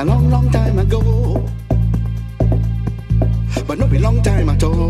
a long, long time ago. But not be long time at all.